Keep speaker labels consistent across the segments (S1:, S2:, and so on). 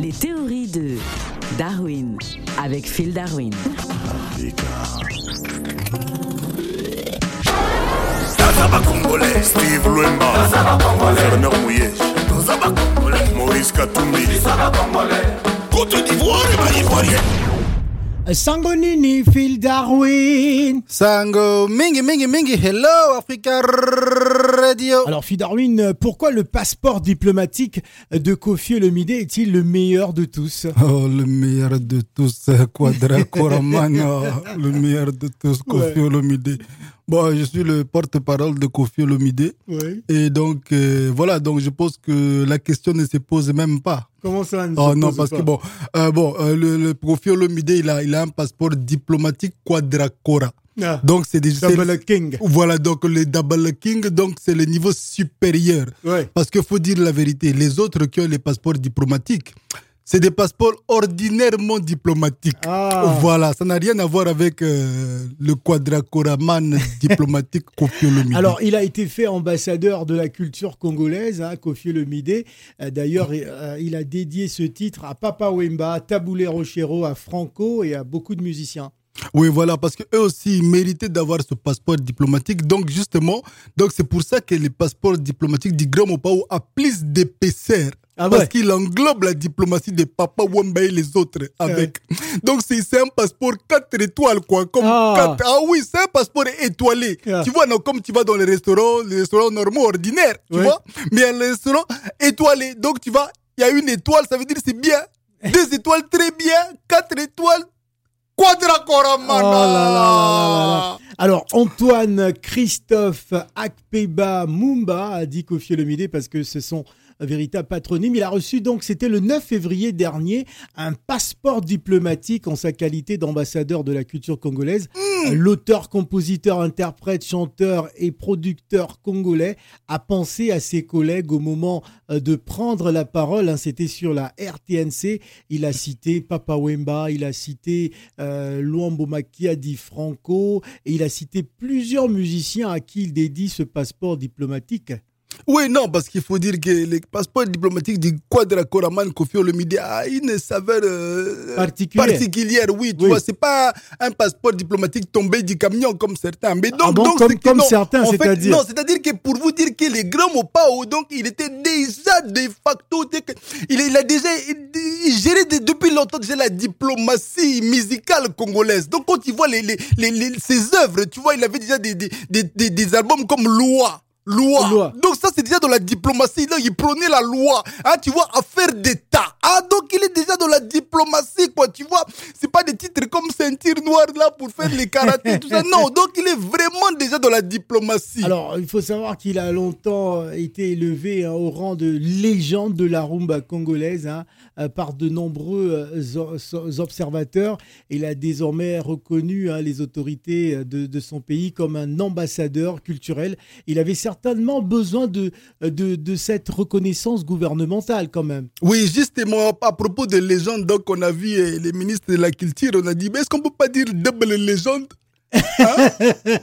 S1: Les théories de Darwin avec Phil Darwin.
S2: Tazaba Congolais, Steve Luemba, Werner Mouye, Maurice Katumbi, Côte d'Ivoire et Mali Ivoirien.
S3: Sangonini, Phil Darwin.
S4: Sango, mingi, mingi, mingi, hello Africa
S3: Alors, Phil Darwin, pourquoi le passeport diplomatique de Kofi Olomide est-il le meilleur de tous?
S4: Oh, le meilleur de tous, Quadra Koramana, le meilleur de tous, Kofi
S3: Ouais.
S4: Olomide. Bon, je suis le porte-parole de Kofi Olomide.
S3: Oui.
S4: Et donc, euh, voilà, donc je pense que la question ne se pose même pas.
S3: Comment ça ne
S4: Oh
S3: se
S4: non,
S3: pose
S4: parce
S3: pas
S4: que bon, euh, bon euh, le, le Kofi Olomide, il a, il a un passeport diplomatique Quadracora.
S3: Ah,
S4: Donc, c'est des...
S3: Double King.
S4: Voilà, donc le Double King, donc c'est le niveau supérieur.
S3: Ouais.
S4: Parce qu'il faut dire la vérité, les autres qui ont les passeports diplomatiques, c'est des passeports ordinairement diplomatiques.
S3: Ah.
S4: Voilà, ça n'a rien à voir avec euh, le quadracoraman diplomatique Kofi Olomide.
S3: Alors, il a été fait ambassadeur de la culture congolaise, hein, Kofi Olomide. Euh, D'ailleurs, euh, il a dédié ce titre à Papa Wemba, à Taboulé Rochero, à Franco et à beaucoup de musiciens.
S4: Oui, voilà, parce qu'eux aussi, ils méritaient d'avoir ce passeport diplomatique. Donc, justement, donc c'est pour ça que le passeport diplomatique du Grand Mopao a plus d'épaisseur.
S3: Ah
S4: parce qu'il englobe la diplomatie de Papa Wamba et les autres avec. Donc, c'est un passeport 4 étoiles, quoi. Comme
S3: Ah.
S4: ah oui, c'est un passeport étoilé. Tu vois, non, comme tu vas dans les restaurants, les restaurants normaux, ordinaires, tu vois. Mais un restaurant étoilé. Donc, tu vas, il y a une étoile, ça veut dire c'est bien. Deux étoiles, très bien. Quatre étoiles,
S3: Oh. Alors, Antoine Christophe Akpeba Mumba a dit Kofi Olomide parce que ce sont véritable patronyme. Il a reçu donc, c'était le 9 février dernier, un passeport diplomatique en sa qualité d'ambassadeur de la culture congolaise. L'auteur, compositeur, interprète, chanteur et producteur congolais a pensé à ses collègues au moment euh, de prendre la parole. hein. C'était sur la RTNC. Il a cité Papa Wemba, il a cité euh, Luambo Makia Di Franco et il a cité plusieurs musiciens à qui il dédie ce passeport diplomatique.
S4: Oui, non, parce qu'il faut dire que le passeport diplomatique du Quadracoraman Kofi Olomide a une saveur euh,
S3: Particulière.
S4: particulière, oui, tu
S3: Oui.
S4: vois, c'est pas un passeport diplomatique tombé du camion comme certains. Mais donc,
S3: Ah bon,
S4: donc
S3: comme-
S4: non,
S3: certains, c'est-à-dire
S4: Non, c'est-à-dire que pour vous dire que les grands Mopao, donc, il était déjà de facto, il, il a déjà de- depuis longtemps déjà la diplomatie musicale congolaise. Donc, quand tu vois les, les, les, les- ses œuvres, tu vois, il avait déjà des, des, des, des albums comme Loi. Loi.
S3: Loi.
S4: Donc ça, c'est déjà dans la diplomatie. Là, il prenait la loi. Hein, tu vois, affaire d'État. Ah, donc il est déjà dans la diplomatie, quoi. Tu vois, c'est pas des titres comme ceinture noire là pour faire les karatés, tout ça. Non, donc il est vraiment déjà dans la diplomatie.
S3: Alors, il faut savoir qu'il a longtemps euh, été élevé hein, au rang de légende de la rumba congolaise hein, euh, par de nombreux euh, observateurs. Il a désormais reconnu hein, les autorités de, de son pays comme un ambassadeur culturel. Il avait certainement besoin de, de, de cette reconnaissance gouvernementale quand même.
S4: Oui, justement, à propos de légende, donc on a vu euh, les ministres de la culture, on a dit, mais est-ce qu'on peut pas dire double légende? Hein?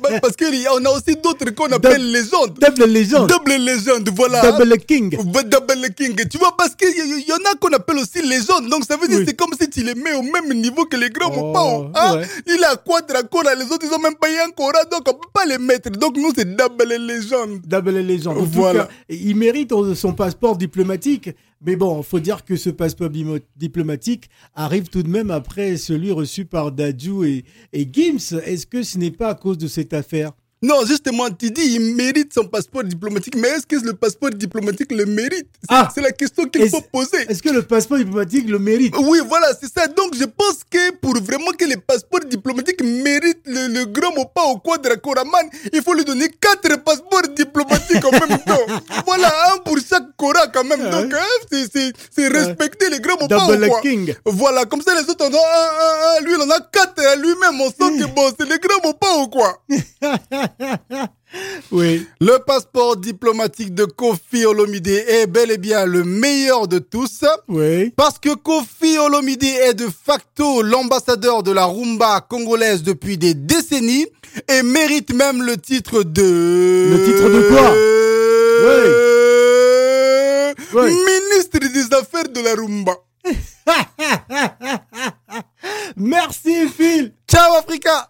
S4: Bah, Parce qu'on a aussi d'autres qu'on appelle légendes.
S3: Double légende,
S4: Double légende, voilà.
S3: double king.
S4: Double King. Tu vois, parce qu'il y, y en a qu'on appelle aussi légende. Donc, ça veut dire
S3: Oui.
S4: c'est comme si tu les mets au même niveau que les grands
S3: Oh,
S4: Mopao. Hein?
S3: ouais.
S4: Il a Quadracora, les autres, ils ont même pas eu un Cora, donc on peut pas les mettre. Donc, nous, c'est Double Légende.
S3: Double légende.
S4: Voilà.
S3: cas, il mérite son passeport diplomatique. Mais bon, faut dire que ce passeport diplomatique arrive tout de même après celui reçu par Dadju et, et Gims. Est-ce que ce n'est pas à cause de cette affaire
S4: Non, justement, tu dis, il mérite son passeport diplomatique. Mais est-ce que le passeport diplomatique le mérite? C'est
S3: Ah.
S4: la question qu'il faut poser.
S3: Est-ce que le passeport diplomatique le mérite?
S4: Oui, voilà, c'est ça. Donc, je pense que pour vraiment que les passeports diplomatiques méritent le, le grand Mopa au Quadracoraman, il faut lui donner quatre passeports diplomatiques en même temps. Voilà, un pour chaque Même. Donc, hein, c'est- respecter les grands Mopa
S3: Double
S4: quoi.
S3: King.
S4: Voilà, comme ça, les autres en ont un, un, un. Lui, il en a quatre à lui-même. On sent que bon, c'est les grands Mopa ou quoi.
S3: Oui.
S4: Le passeport diplomatique de Kofi Olomide est bel et bien le meilleur de tous.
S3: Oui.
S4: Parce que Kofi Olomide est de facto l'ambassadeur de la rumba congolaise depuis des décennies et mérite même le titre de...
S3: Le titre de quoi?
S4: Oui. Ministre des Affaires de la Rumba.
S3: Merci Phil.
S2: Ciao Africa.